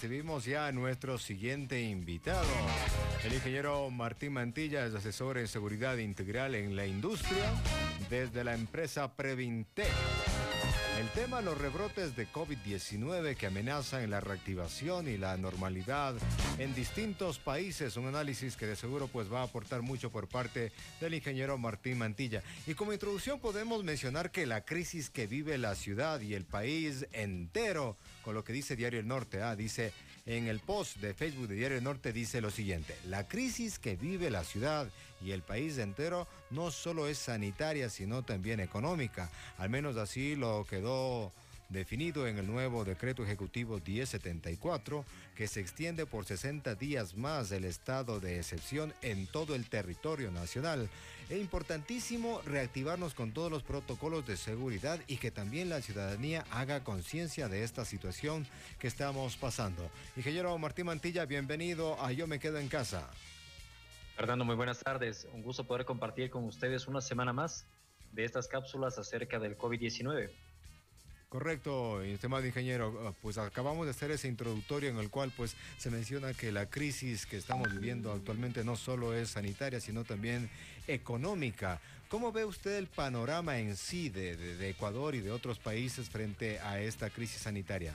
recibimos ya a nuestro siguiente invitado. El ingeniero Martín Mantilla es asesor en seguridad integral en la industria desde la empresa Previnte. El tema, los rebrotes de COVID-19 que amenazan la reactivación y la normalidad en distintos países. Un análisis que de seguro pues va a aportar mucho por parte del ingeniero Martín Mantilla. Y como introducción podemos mencionar que la crisis que vive la ciudad y el país entero, con lo que dice Diario El Norte, ah, dice en el post de Facebook de Diario Norte dice lo siguiente, la crisis que vive la ciudad y el país entero no solo es sanitaria, sino también económica. Al menos así lo quedó definido en el nuevo decreto ejecutivo 1074, que se extiende por 60 días más el estado de excepción en todo el territorio nacional. Es importantísimo reactivarnos con todos los protocolos de seguridad y que también la ciudadanía haga conciencia de esta situación que estamos pasando. Ingeniero Martín Mantilla, bienvenido a Yo me quedo en casa. Fernando, muy buenas tardes. Un gusto poder compartir con ustedes una semana más de estas cápsulas acerca del COVID-19. Correcto, estimado ingeniero, ah, pues acabamos de hacer ese introductorio en el cual pues se menciona que la crisis que estamos viviendo actualmente no solo es sanitaria, sino también económica. ¿Cómo ve usted el panorama en sí de, Ecuador y de otros países frente a esta crisis sanitaria?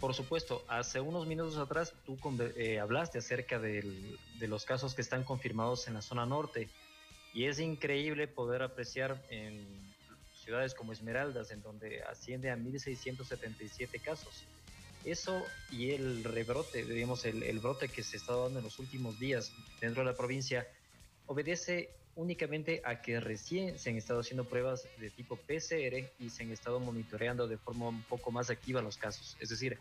Por supuesto, hace unos minutos atrás tú eh, hablaste acerca de los casos que están confirmados en la zona norte y es increíble poder apreciar en ciudades como Esmeraldas, en donde asciende a 1.677 casos. Eso y el rebrote, digamos, el, brote que se está dando en los últimos días dentro de la provincia, obedece únicamente a que recién se han estado haciendo pruebas de tipo PCR y se han estado monitoreando de forma un poco más activa los casos. Es decir,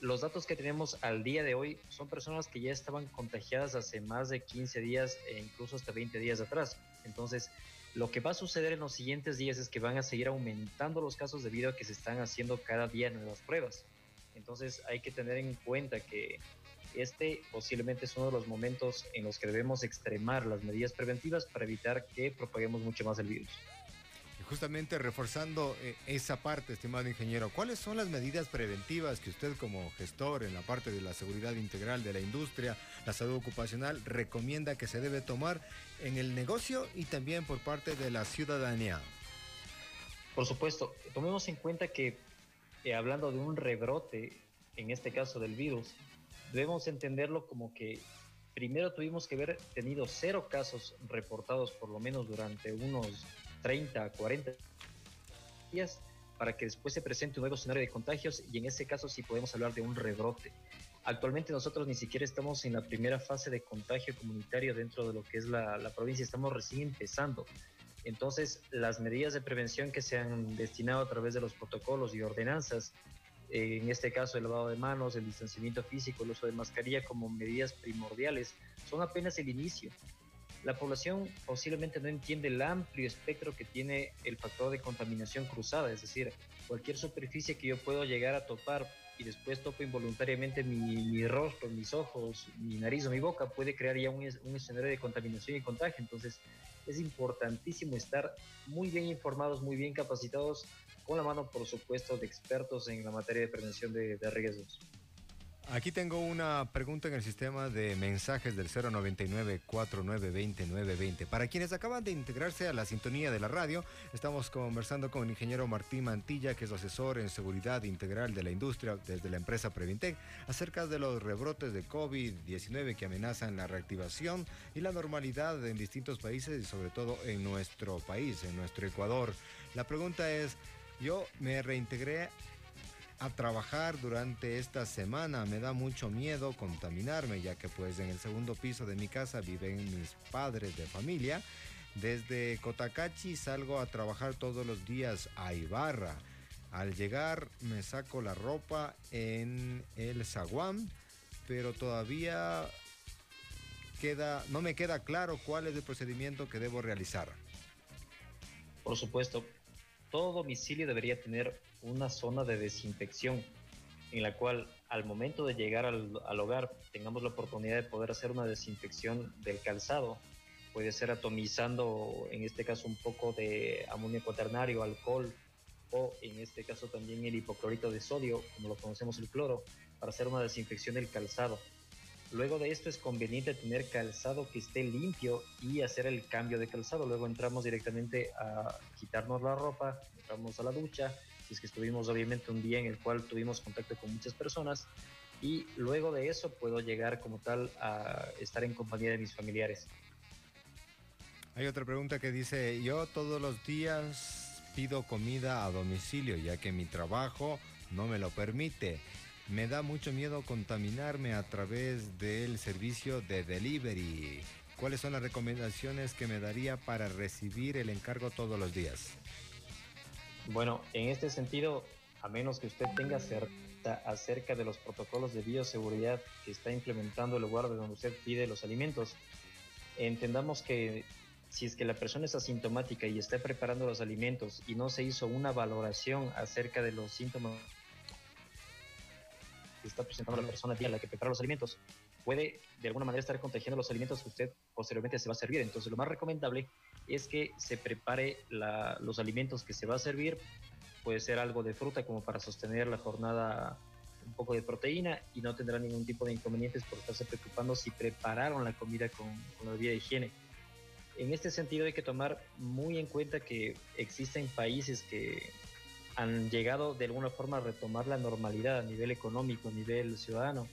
los datos que tenemos al día de hoy son personas que ya estaban contagiadas hace más de 15 días e incluso hasta 20 días atrás. Entonces, lo que va a suceder en los siguientes días es que van a seguir aumentando los casos debido a que se están haciendo cada día nuevas pruebas. Entonces hay que tener en cuenta que este posiblemente es uno de los momentos en los que debemos extremar las medidas preventivas para evitar que propaguemos mucho más el virus. Justamente reforzando eh, esa parte, estimado ingeniero, ¿cuáles son las medidas preventivas que usted como gestor en la parte de la seguridad integral de la industria, la salud ocupacional, recomienda que se debe tomar en el negocio y también por parte de la ciudadanía? Por supuesto, tomemos en cuenta que eh, hablando de un rebrote, en este caso del virus, debemos entenderlo como que primero tuvimos que haber tenido cero casos reportados por lo menos durante unos 30, 40 días para que después se presente un nuevo escenario de contagios y en ese caso sí podemos hablar de un rebrote. Actualmente nosotros ni siquiera estamos en la primera fase de contagio comunitario dentro de lo que es la, la provincia, estamos recién empezando. Entonces, las medidas de prevención que se han destinado a través de los protocolos y ordenanzas, eh, en este caso el lavado de manos, el distanciamiento físico, el uso de mascarilla como medidas primordiales, son apenas el inicio la población posiblemente no entiende el amplio espectro que tiene el factor de contaminación cruzada, es decir, cualquier superficie que yo puedo llegar a topar y después topo involuntariamente mi, rostro, mis ojos, mi nariz o mi boca, puede crear ya un, un escenario de contaminación y contagio. Entonces, es importantísimo estar muy bien informados, muy bien capacitados, con la mano, por supuesto, de expertos en la materia de prevención de, de riesgos. Aquí tengo una pregunta en el sistema de mensajes del 099-4920-920. Para quienes acaban de integrarse a la sintonía de la radio, estamos conversando con el ingeniero Martín Mantilla, que es asesor en seguridad integral de la industria desde la empresa Previntec, acerca de los rebrotes de COVID-19 que amenazan la reactivación y la normalidad en distintos países y sobre todo en nuestro país, en nuestro Ecuador. La pregunta es, yo me reintegré a trabajar durante esta semana. Me da mucho miedo contaminarme, ya que pues en el segundo piso de mi casa viven mis padres de familia. Desde Cotacachi salgo a trabajar todos los días a Ibarra. Al llegar me saco la ropa en el zaguán, pero todavía queda, no me queda claro cuál es el procedimiento que debo realizar. Por supuesto, todo domicilio debería tener una zona de desinfección en la cual al momento de llegar al, hogar tengamos la oportunidad de poder hacer una desinfección del calzado. Puede ser atomizando, en este caso, un poco de amonio cuaternario, alcohol, o en este caso también el hipoclorito de sodio, como lo conocemos el cloro, para hacer una desinfección del calzado. Luego de esto es conveniente tener calzado que esté limpio y hacer el cambio de calzado. Luego entramos directamente a quitarnos la ropa, entramos a la ducha, si es que estuvimos obviamente un día en el cual tuvimos contacto con muchas personas y luego de eso puedo llegar como tal a estar en compañía de mis familiares. Hay otra pregunta que dice, yo todos los días pido comida a domicilio ya que mi trabajo no me lo permite. Me da mucho miedo contaminarme a través del servicio de delivery. ¿Cuáles son las recomendaciones que me daría para recibir el encargo todos los días? Bueno, en este sentido, a menos que usted tenga certeza acerca de los protocolos de bioseguridad que está implementando el lugar de donde usted pide los alimentos, entendamos que si es que la persona es asintomática y está preparando los alimentos y no se hizo una valoración acerca de los síntomas está presentando la persona a la que prepara los alimentos, puede de alguna manera estar contagiando los alimentos que usted posteriormente se va a servir. Entonces, lo más recomendable es que se prepare los alimentos que se va a servir. Puede ser algo de fruta como para sostener la jornada un poco de proteína y no tendrá ningún tipo de inconvenientes por estarse preocupando si prepararon la comida con, con la vía de higiene. En este sentido hay que tomar muy en cuenta que existen países que han llegado de alguna forma a retomar la normalidad a nivel económico, a nivel ciudadano,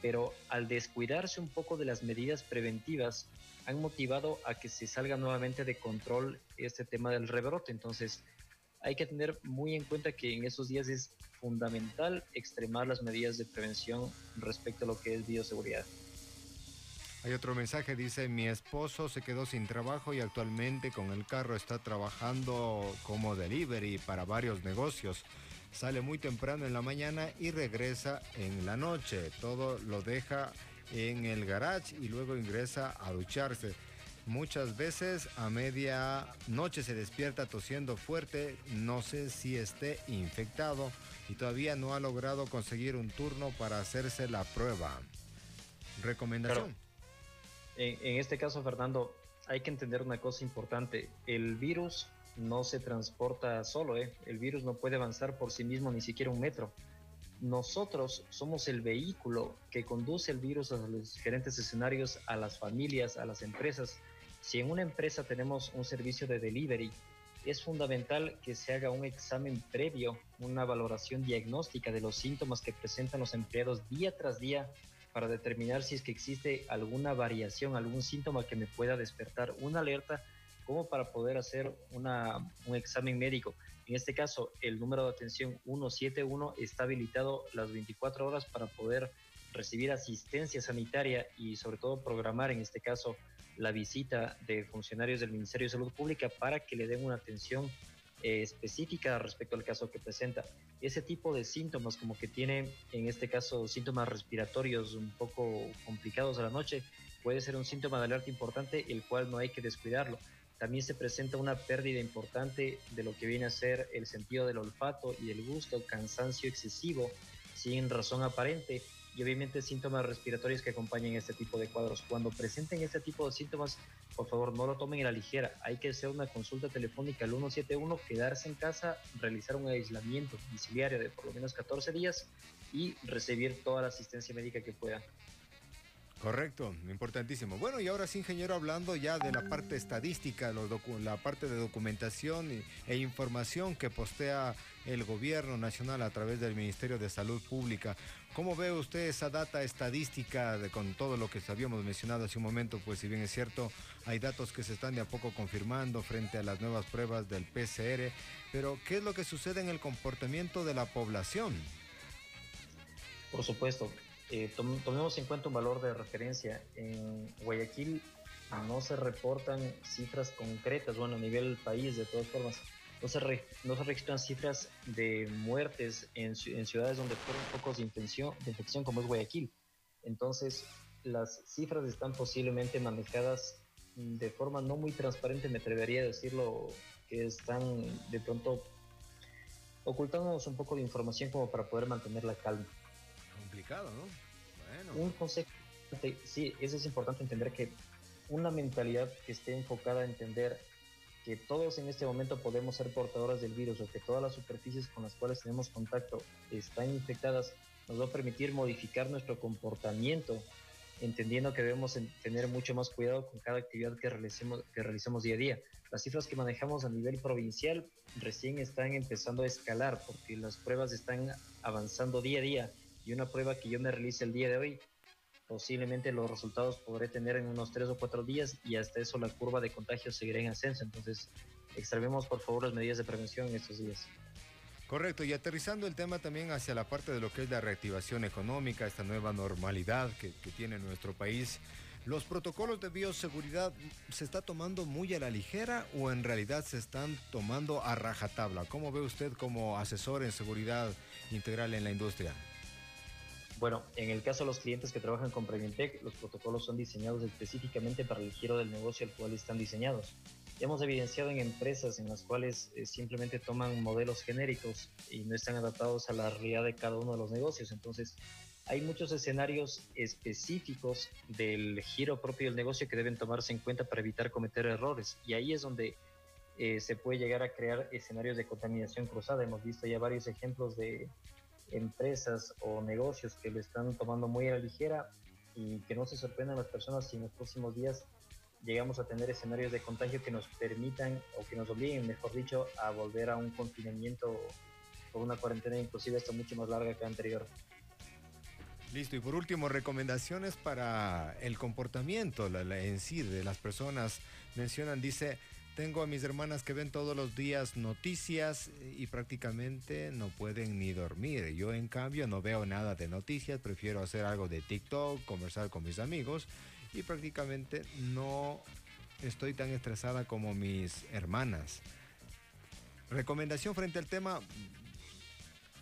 pero al descuidarse un poco de las medidas preventivas, han motivado a que se salga nuevamente de control este tema del rebrote. Entonces, hay que tener muy en cuenta que en esos días es fundamental extremar las medidas de prevención respecto a lo que es bioseguridad. Hay otro mensaje, dice, mi esposo se quedó sin trabajo y actualmente con el carro está trabajando como delivery para varios negocios. Sale muy temprano en la mañana y regresa en la noche. Todo lo deja en el garage y luego ingresa a ducharse. Muchas veces a media noche se despierta tosiendo fuerte, no sé si esté infectado y todavía no ha logrado conseguir un turno para hacerse la prueba. Recomendación en, este caso, Fernando, hay que entender una cosa importante. El virus no se transporta solo, ¿eh? el virus no puede avanzar por sí mismo ni siquiera un metro. Nosotros somos el vehículo que conduce el virus a los diferentes escenarios, a las familias, a las empresas. Si en una empresa tenemos un servicio de delivery, es fundamental que se haga un examen previo, una valoración diagnóstica de los síntomas que presentan los empleados día tras día para determinar si es que existe alguna variación, algún síntoma que me pueda despertar una alerta, como para poder hacer una, un examen médico. En este caso, el número de atención 171 está habilitado las 24 horas para poder recibir asistencia sanitaria y sobre todo programar en este caso la visita de funcionarios del Ministerio de Salud Pública para que le den una atención eh, específica respecto al caso que presenta. Ese tipo de síntomas, como que tiene en este caso síntomas respiratorios un poco complicados a la noche, puede ser un síntoma de alerta importante, el cual no hay que descuidarlo. También se presenta una pérdida importante de lo que viene a ser el sentido del olfato y el gusto, cansancio excesivo, sin razón aparente, y obviamente síntomas respiratorios que acompañan este tipo de cuadros. Cuando presenten este tipo de síntomas, por favor no lo tomen a la ligera. Hay que hacer una consulta telefónica al 171, quedarse en casa, realizar un aislamiento domiciliario de por lo menos 14 días y recibir toda la asistencia médica que puedan. Correcto, importantísimo. Bueno, y ahora sí, ingeniero, hablando ya de la parte estadística, la parte de documentación e información que postea el gobierno nacional a través del Ministerio de Salud Pública. ¿Cómo ve usted esa data estadística con todo lo que habíamos mencionado hace un momento? Pues si bien es cierto, hay datos que se están de a poco confirmando frente a las nuevas pruebas del PCR, pero ¿qué es lo que sucede en el comportamiento de la población? Por supuesto, eh, tomemos en cuenta un valor de referencia. En Guayaquil no se reportan cifras concretas, bueno, a nivel país de todas formas, no se, se registran cifras de muertes en, en, ciudades donde fueron focos de infección, de infección como es Guayaquil. Entonces, las cifras están posiblemente manejadas de forma no muy transparente, me atrevería a decirlo, que están de pronto ocultándonos un poco de información como para poder mantener la calma. Complicado, ¿no? Un consejo, sí, eso es importante entender que una mentalidad que esté enfocada a entender que todos en este momento podemos ser portadores del virus o que todas las superficies con las cuales tenemos contacto están infectadas, nos va a permitir modificar nuestro comportamiento, entendiendo que debemos tener mucho más cuidado con cada actividad que realicemos, que realicemos día a día. Las cifras que manejamos a nivel provincial recién están empezando a escalar porque las pruebas están avanzando día a día y una prueba que yo me realice el día de hoy posiblemente los resultados podré tener en unos tres o cuatro días y hasta eso la curva de contagio seguirá en ascenso. Entonces, extrememos por favor las medidas de prevención en estos días. Correcto, y aterrizando el tema también hacia la parte de lo que es la reactivación económica, esta nueva normalidad que, que tiene nuestro país, ¿los protocolos de bioseguridad se está tomando muy a la ligera o en realidad se están tomando a rajatabla? ¿Cómo ve usted como asesor en seguridad integral en la industria? Bueno, en el caso de los clientes que trabajan con Preventec, los protocolos son diseñados específicamente para el giro del negocio al cual están diseñados. Hemos evidenciado en empresas en las cuales eh, simplemente toman modelos genéricos y no están adaptados a la realidad de cada uno de los negocios. Entonces, hay muchos escenarios específicos del giro propio del negocio que deben tomarse en cuenta para evitar cometer errores. Y ahí es donde eh, se puede llegar a crear escenarios de contaminación cruzada. Hemos visto ya varios ejemplos de empresas o negocios que lo están tomando muy a la ligera y que no se sorprendan las personas si en los próximos días llegamos a tener escenarios de contagio que nos permitan o que nos obliguen, mejor dicho, a volver a un confinamiento o una cuarentena inclusive hasta mucho más larga que anterior. Listo, y por último, recomendaciones para el comportamiento la, en sí de las personas. Mencionan, dice, tengo a mis hermanas que ven todos los días noticias y prácticamente no pueden ni dormir. Yo en cambio no veo nada de noticias, prefiero hacer algo de TikTok, conversar con mis amigos y prácticamente no estoy tan estresada como mis hermanas. Recomendación frente al tema,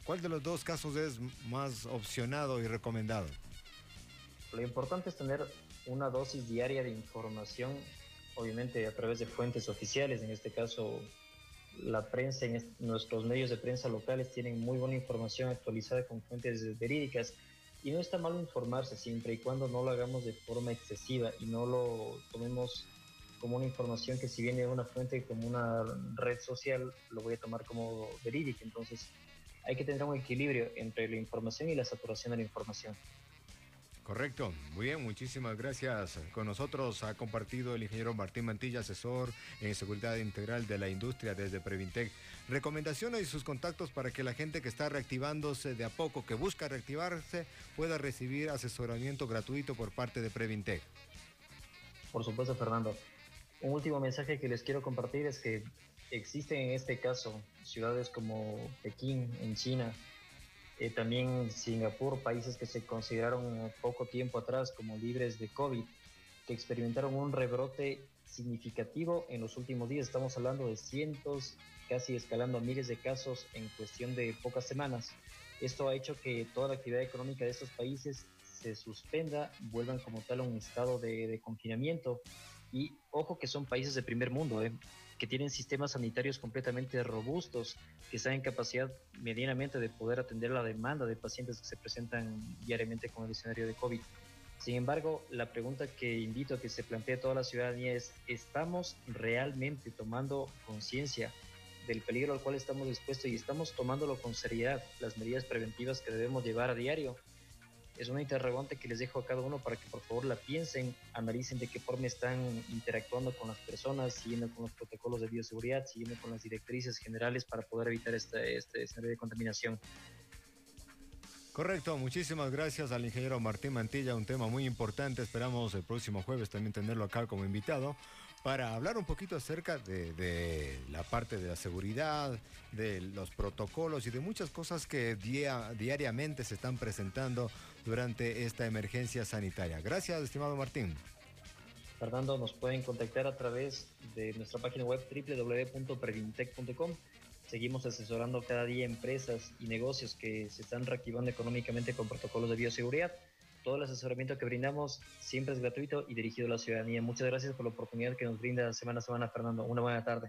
¿cuál de los dos casos es más opcionado y recomendado? Lo importante es tener una dosis diaria de información obviamente a través de fuentes oficiales, en este caso la prensa, en nuestros medios de prensa locales tienen muy buena información actualizada con fuentes verídicas y no está mal informarse siempre y cuando no lo hagamos de forma excesiva y no lo tomemos como una información que si viene de una fuente como una red social lo voy a tomar como verídica. Entonces hay que tener un equilibrio entre la información y la saturación de la información. Correcto, muy bien, muchísimas gracias. Con nosotros ha compartido el ingeniero Martín Mantilla, asesor en seguridad integral de la industria desde Previntec. Recomendaciones y sus contactos para que la gente que está reactivándose de a poco, que busca reactivarse, pueda recibir asesoramiento gratuito por parte de Previntec. Por supuesto, Fernando. Un último mensaje que les quiero compartir es que existen en este caso ciudades como Pekín, en China, eh, también Singapur, países que se consideraron poco tiempo atrás como libres de COVID, que experimentaron un rebrote significativo en los últimos días. Estamos hablando de cientos, casi escalando a miles de casos en cuestión de pocas semanas. Esto ha hecho que toda la actividad económica de estos países se suspenda, vuelvan como tal a un estado de, de confinamiento. Y ojo que son países de primer mundo, ¿eh? Que tienen sistemas sanitarios completamente robustos, que están en capacidad medianamente de poder atender la demanda de pacientes que se presentan diariamente con el escenario de COVID. Sin embargo, la pregunta que invito a que se plantee toda la ciudadanía es, ¿estamos realmente tomando conciencia del peligro al cual estamos expuestos y estamos tomándolo con seriedad las medidas preventivas que debemos llevar a diario? Es una interrogante que les dejo a cada uno para que por favor la piensen, analicen de qué forma están interactuando con las personas, siguiendo con los protocolos de bioseguridad, siguiendo con las directrices generales para poder evitar este, este escenario de contaminación. Correcto, muchísimas gracias al ingeniero Martín Mantilla, un tema muy importante, esperamos el próximo jueves también tenerlo acá como invitado para hablar un poquito acerca de, la parte de la seguridad, de los protocolos y de muchas cosas que diariamente se están presentando durante esta emergencia sanitaria. Gracias, estimado Martín. Fernando, nos pueden contactar a través de nuestra página web www.previntec.com. Seguimos asesorando cada día empresas y negocios que se están reactivando económicamente con protocolos de bioseguridad todo el asesoramiento que brindamos siempre es gratuito y dirigido a la ciudadanía. Muchas gracias por la oportunidad que nos brinda semana a semana, Fernando. Una buena tarde.